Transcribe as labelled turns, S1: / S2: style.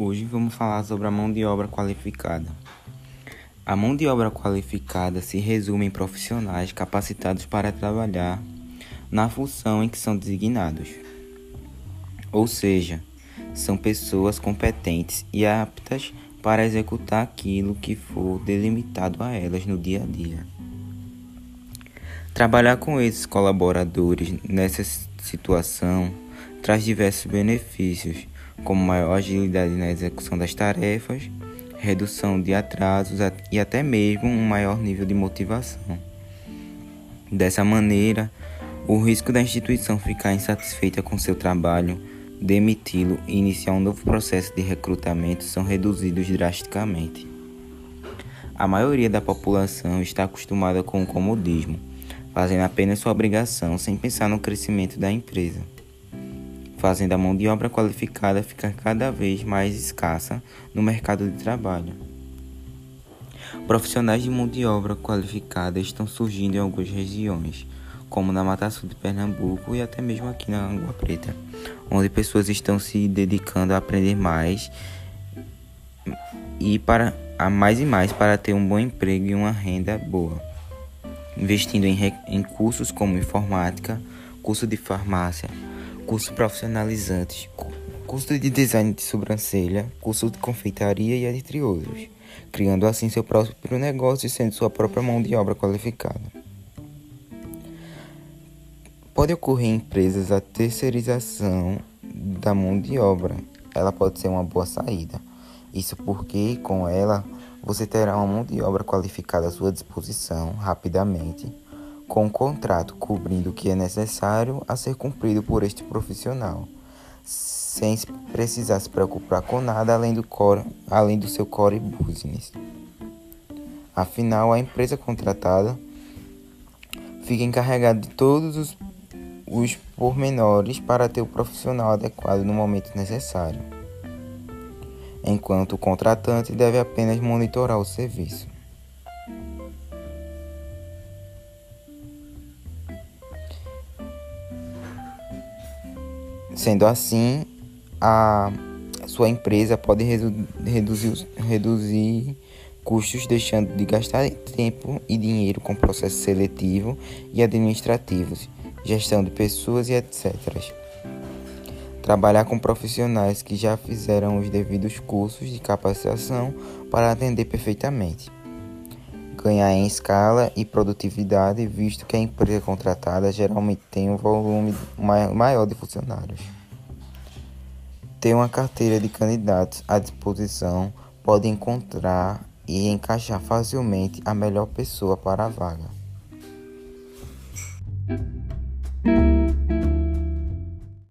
S1: Hoje vamos falar sobre a mão de obra qualificada. A mão de obra qualificada se resume em profissionais capacitados para trabalhar na função em que são designados. Ou seja, são pessoas competentes e aptas para executar aquilo que for delimitado a elas no dia a dia. Trabalhar com esses colaboradores nessa situação traz diversos benefícios, como maior agilidade na execução das tarefas, redução de atrasos e até mesmo um maior nível de motivação. Dessa maneira, o risco da instituição ficar insatisfeita com seu trabalho, demiti-lo e iniciar um novo processo de recrutamento são reduzidos drasticamente. A maioria da população está acostumada com o comodismo, fazendo apenas sua obrigação sem pensar no crescimento da empresa fazendo a mão de obra qualificada ficar cada vez mais escassa no mercado de trabalho. Profissionais de mão de obra qualificada estão surgindo em algumas regiões, como na Mata Sul de Pernambuco e até mesmo aqui na Água Preta, onde pessoas estão se dedicando a aprender mais e para a mais e mais para ter um bom emprego e uma renda boa, investindo em, em cursos como informática, curso de farmácia, curso profissionalizantes, curso de design de sobrancelha, curso de confeitaria e entre outros, criando assim seu próprio negócio e sendo sua própria mão de obra qualificada. Pode ocorrer em empresas a terceirização da mão de obra. Ela pode ser uma boa saída. Isso porque com ela você terá uma mão de obra qualificada à sua disposição rapidamente com um contrato cobrindo o que é necessário a ser cumprido por este profissional, sem precisar se preocupar com nada além do, core, além do seu core business. Afinal, a empresa contratada fica encarregada de todos os, os pormenores para ter o profissional adequado no momento necessário, enquanto o contratante deve apenas monitorar o serviço. Sendo assim, a sua empresa pode redu reduzir, reduzir custos, deixando de gastar tempo e dinheiro com processos seletivos e administrativos, gestão de pessoas e etc. Trabalhar com profissionais que já fizeram os devidos cursos de capacitação para atender perfeitamente ganhar em escala e produtividade, visto que a empresa contratada geralmente tem um volume maior de funcionários. Ter uma carteira de candidatos à disposição pode encontrar e encaixar facilmente a melhor pessoa para a vaga.